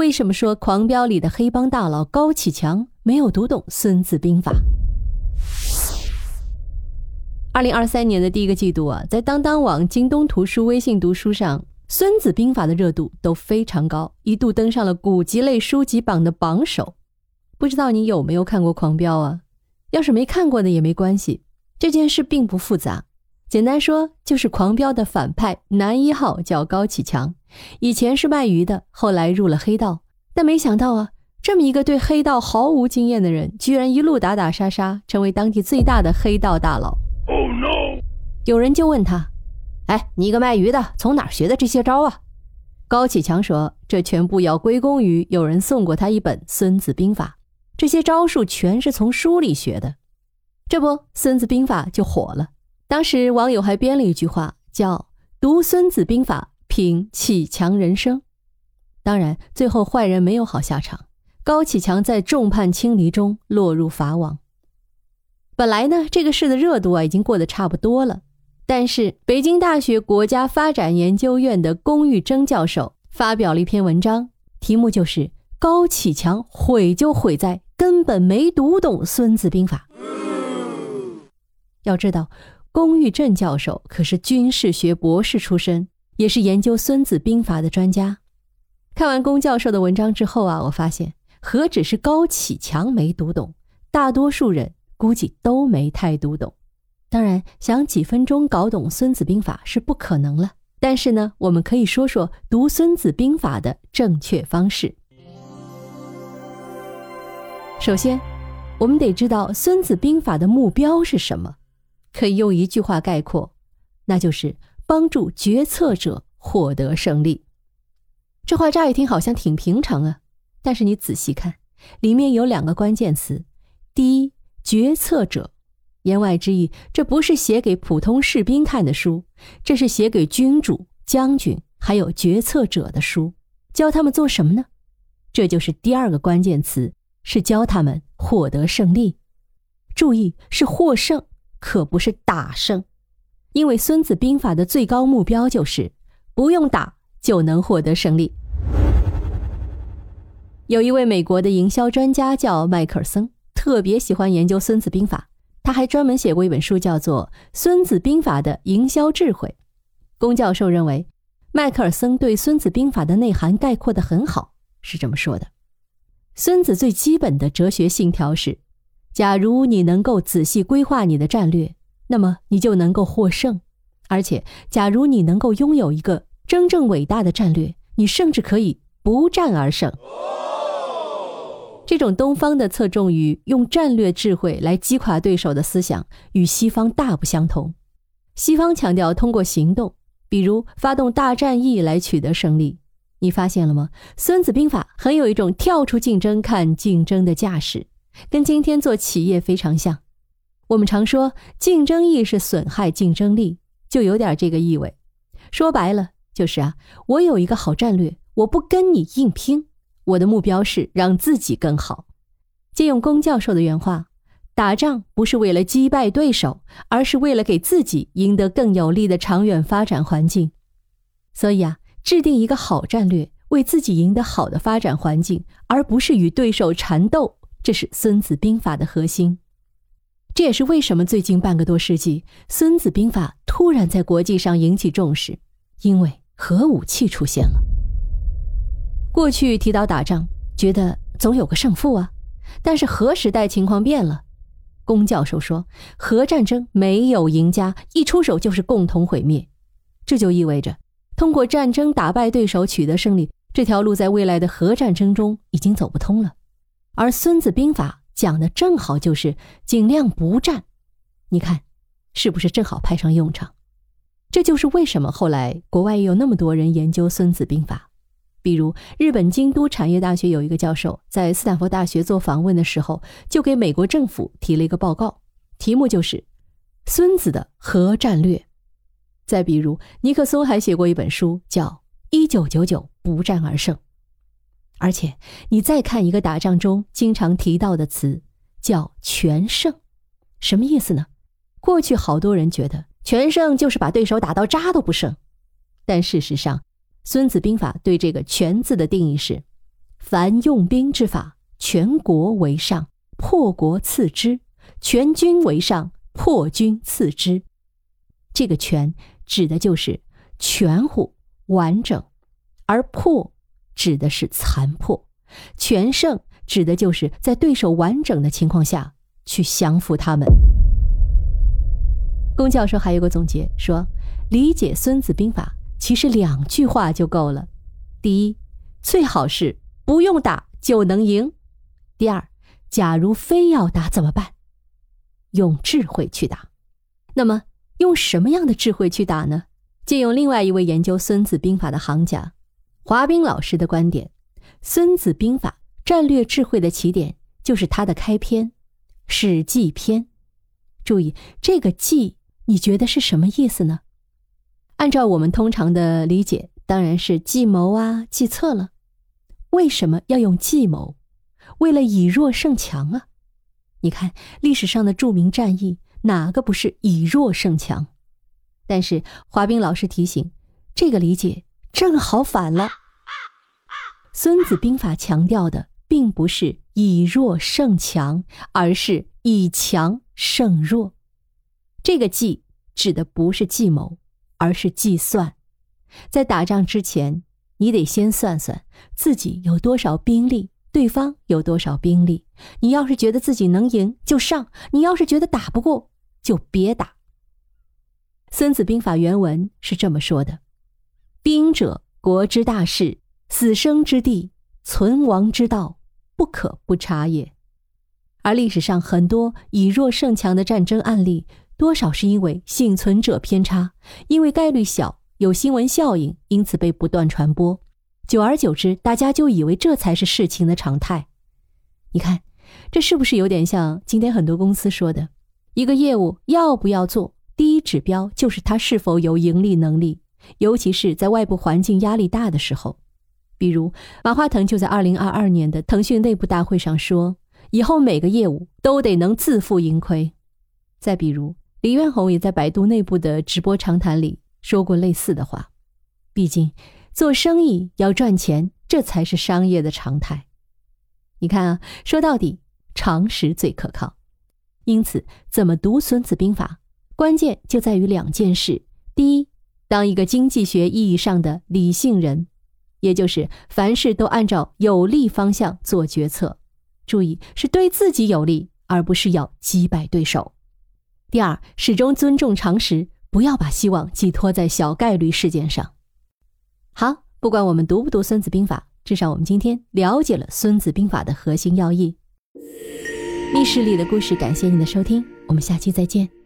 为什么说《狂飙》里的黑帮大佬高启强没有读懂《孙子兵法》？二零二三年的第一个季度啊，在当当网、京东图书、微信读书上，《孙子兵法》的热度都非常高，一度登上了古籍类书籍榜的榜首。不知道你有没有看过《狂飙》啊？要是没看过的也没关系，这件事并不复杂。简单说，就是《狂飙》的反派男一号叫高启强，以前是卖鱼的，后来入了黑道。但没想到啊，这么一个对黑道毫无经验的人，居然一路打打杀杀，成为当地最大的黑道大佬。Oh no！有人就问他：“哎，你一个卖鱼的，从哪学的这些招啊？”高启强说：“这全部要归功于有人送过他一本《孙子兵法》，这些招数全是从书里学的。”这不，《孙子兵法》就火了。当时网友还编了一句话，叫“读孙子兵法，品启强人生”。当然，最后坏人没有好下场，高启强在众叛亲离中落入法网。本来呢，这个事的热度啊已经过得差不多了，但是北京大学国家发展研究院的龚玉征教授发表了一篇文章，题目就是“高启强毁就毁在根本没读懂《孙子兵法》”。要知道。龚玉振教授可是军事学博士出身，也是研究《孙子兵法》的专家。看完龚教授的文章之后啊，我发现何止是高启强没读懂，大多数人估计都没太读懂。当然，想几分钟搞懂《孙子兵法》是不可能了。但是呢，我们可以说说读《孙子兵法》的正确方式。首先，我们得知道《孙子兵法》的目标是什么。可以用一句话概括，那就是帮助决策者获得胜利。这话乍一听好像挺平常啊，但是你仔细看，里面有两个关键词：第一，决策者。言外之意，这不是写给普通士兵看的书，这是写给君主、将军还有决策者的书。教他们做什么呢？这就是第二个关键词，是教他们获得胜利。注意，是获胜。可不是打胜，因为《孙子兵法》的最高目标就是不用打就能获得胜利。有一位美国的营销专家叫迈克尔森，特别喜欢研究《孙子兵法》，他还专门写过一本书，叫做《孙子兵法的营销智慧》。龚教授认为，迈克尔森对《孙子兵法》的内涵概括的很好，是这么说的：孙子最基本的哲学信条是。假如你能够仔细规划你的战略，那么你就能够获胜。而且，假如你能够拥有一个真正伟大的战略，你甚至可以不战而胜。这种东方的侧重于用战略智慧来击垮对手的思想，与西方大不相同。西方强调通过行动，比如发动大战役来取得胜利。你发现了吗？《孙子兵法》很有一种跳出竞争看竞争的架势。跟今天做企业非常像，我们常说竞争意识损害竞争力，就有点这个意味。说白了就是啊，我有一个好战略，我不跟你硬拼，我的目标是让自己更好。借用龚教授的原话，打仗不是为了击败对手，而是为了给自己赢得更有利的长远发展环境。所以啊，制定一个好战略，为自己赢得好的发展环境，而不是与对手缠斗。这是《孙子兵法》的核心，这也是为什么最近半个多世纪，《孙子兵法》突然在国际上引起重视，因为核武器出现了。过去提到打仗，觉得总有个胜负啊，但是核时代情况变了。龚教授说，核战争没有赢家，一出手就是共同毁灭。这就意味着，通过战争打败对手取得胜利，这条路在未来的核战争中已经走不通了。而《孙子兵法》讲的正好就是尽量不战，你看，是不是正好派上用场？这就是为什么后来国外也有那么多人研究《孙子兵法》。比如日本京都产业大学有一个教授在斯坦福大学做访问的时候，就给美国政府提了一个报告，题目就是《孙子的核战略》。再比如尼克松还写过一本书，叫《一九九九不战而胜》。而且，你再看一个打仗中经常提到的词，叫“全胜”，什么意思呢？过去好多人觉得全胜就是把对手打到渣都不剩，但事实上，《孙子兵法》对这个“全”字的定义是：凡用兵之法，全国为上，破国次之；全军为上，破军次之。这个“全”指的就是全乎、完整，而“破”指的是残破；全胜指的就是在对手完整的情况下去降服他们。龚教授还有个总结说：理解《孙子兵法》，其实两句话就够了。第一，最好是不用打就能赢；第二，假如非要打怎么办？用智慧去打。那么，用什么样的智慧去打呢？借用另外一位研究《孙子兵法》的行家华彬老师的观点，《孙子兵法》战略智慧的起点就是它的开篇《史记》篇。注意这个“计”。你觉得是什么意思呢？按照我们通常的理解，当然是计谋啊、计策了。为什么要用计谋？为了以弱胜强啊！你看历史上的著名战役，哪个不是以弱胜强？但是华彬老师提醒，这个理解正好反了。《孙子兵法》强调的并不是以弱胜强，而是以强胜弱。这个计指的不是计谋，而是计算。在打仗之前，你得先算算自己有多少兵力，对方有多少兵力。你要是觉得自己能赢，就上；你要是觉得打不过，就别打。《孙子兵法》原文是这么说的：“兵者，国之大事，死生之地，存亡之道，不可不察也。”而历史上很多以弱胜强的战争案例。多少是因为幸存者偏差，因为概率小，有新闻效应，因此被不断传播。久而久之，大家就以为这才是事情的常态。你看，这是不是有点像今天很多公司说的，一个业务要不要做，第一指标就是它是否有盈利能力，尤其是在外部环境压力大的时候。比如马化腾就在二零二二年的腾讯内部大会上说，以后每个业务都得能自负盈亏。再比如。李彦宏也在百度内部的直播长谈里说过类似的话。毕竟，做生意要赚钱，这才是商业的常态。你看啊，说到底，常识最可靠。因此，怎么读《孙子兵法》，关键就在于两件事：第一，当一个经济学意义上的理性人，也就是凡事都按照有利方向做决策，注意是对自己有利，而不是要击败对手。第二，始终尊重常识，不要把希望寄托在小概率事件上。好，不管我们读不读《孙子兵法》，至少我们今天了解了《孙子兵法》的核心要义。密室里的故事，感谢您的收听，我们下期再见。